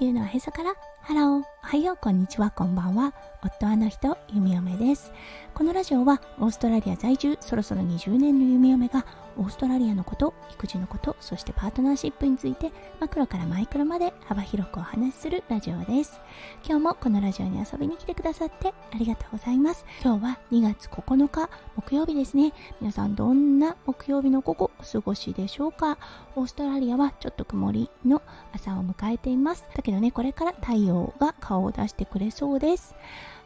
地球のおへそから。 Hello。おはよう。こんにちは。こんばんは。夫あの人。弓嫁です。このラジオはオーストラリア在住。そろそろ20年の弓嫁がオーストラリアのこと育児のことそしてパートナーシップについてマクロからマイクロまで幅広くお話しするラジオです。今日もこのラジオに遊びに来てくださってありがとうございます。今日は2月9日木曜日ですね。皆さんどんな木曜日の午後お過ごしでしょうか？オーストラリアはちょっと曇りの朝を迎えています。だけどねこれから太陽が顔を出してくれそうです。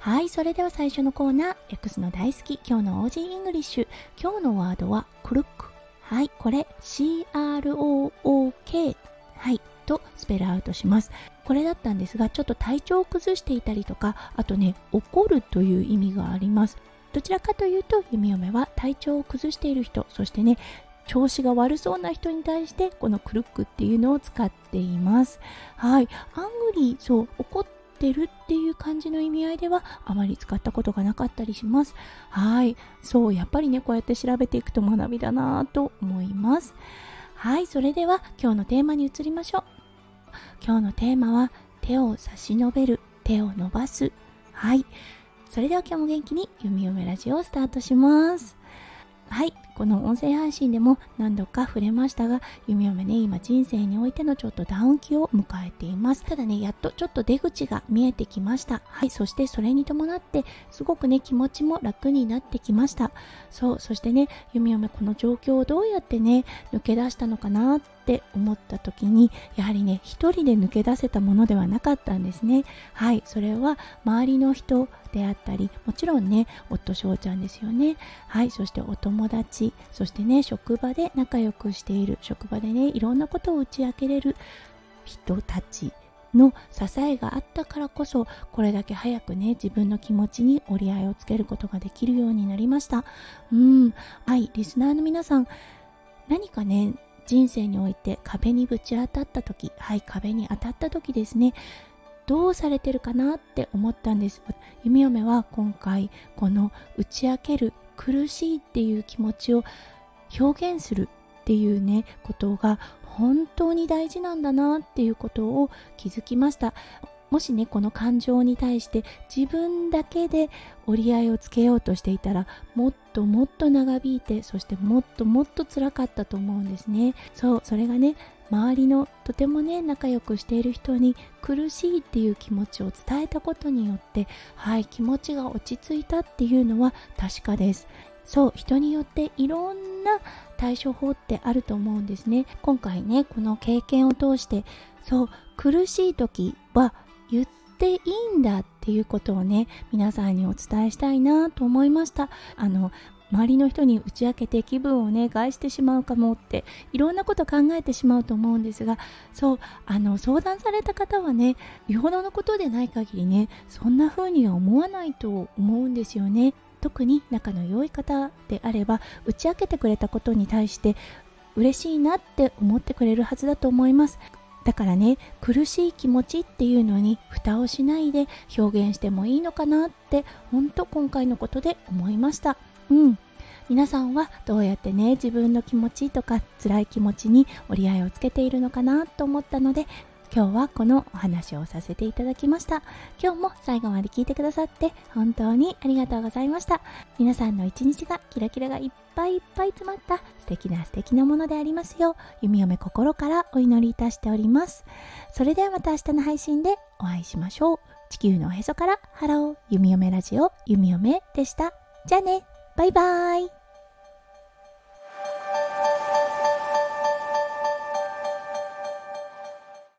はい、それでは最初のコーナー、X の大好き、今日の Aussie English。今日のワードは、 crook。はい、これ、CROOK。はい、と spell out します。これだったんですが、ちょっと体調を崩していたりとか、あとね、怒るという意味があります。どちらかというと、弓嫁は体調を崩している人、そしてね、調子が悪そうな人に対してこのクルックっていうのを使っています。はい。アングリー、そう、怒ってるっていう感じの意味合いではあまり使ったことがなかったりします。はい。そう、やっぱりね、こうやって調べていくと学びだなぁと思います。はい。それでは今日のテーマに移りましょう。今日のテーマは手を差し伸べる、手を伸ばす。はい。それでは今日も元気に弓嫁ラジオをスタートします。はい。この音声配信でも何度か触れましたが、弓嫁ね、今人生においてのちょっとダウン期を迎えています。ただね、やっとちょっと出口が見えてきました。はい、そしてそれに伴って、すごくね、気持ちも楽になってきました。そう、そしてね、弓嫁この状況をどうやってね、抜け出したのかなっって思った時に、やはりね、一人で抜け出せたものではなかったんですね。はい、それは周りの人であったり、もちろんね、夫翔ちゃんですよね。はい、そしてお友達、そしてね職場で仲良くしている職場でねいろんなことを打ち明けれる人たちの支えがあったからこそこれだけ早くね自分の気持ちに折り合いをつけることができるようになりましたうんはいリスナーの皆さん何かね人生において壁にぶち当たった時はい壁に当たった時ですね。どうされてるかなって思ったんです。弓嫁は今回この打ち明ける苦しいっていう気持ちを表現するっていうねことが本当に大事なんだなっていうことを気づきました。もしねこの感情に対して自分だけで折り合いをつけようとしていたらもっともっと長引いてそしてもっともっと辛かったと思うんですね。そうそれがね周りのとてもね仲良くしている人に苦しいっていう気持ちを伝えたことによってはい気持ちが落ち着いたっていうのは確かです。そう人によっていろんな対処法ってあると思うんですね。今回ねこの経験を通してそう苦しい時は言っていいんだっていうことをね皆さんにお伝えしたいなと思いました。あの周りの人に打ち明けて気分をね害してしまうかもっていろんなこと考えてしまうと思うんですがそうあの相談された方はねよほどのことでない限りねそんな風には思わないと思うんですよね。特に仲の良い方であれば打ち明けてくれたことに対して嬉しいなって思ってくれるはずだと思います。だからね苦しい気持ちっていうのに蓋をしないで表現してもいいのかなってほんと今回のことで思いました。うん。皆さんはどうやってね自分の気持ちとか辛い気持ちに折り合いをつけているのかなと思ったので今日はこのお話をさせていただきました。今日も最後まで聞いてくださって本当にありがとうございました。皆さんの一日がキラキラがいっぱいいっぱい詰まった素敵な素敵なものでありますよう弓嫁心からお祈りいたしております。それではまた明日の配信でお会いしましょう。地球のおへそからハロー弓嫁ラジオ弓嫁でした。じゃあね。バイバーイ。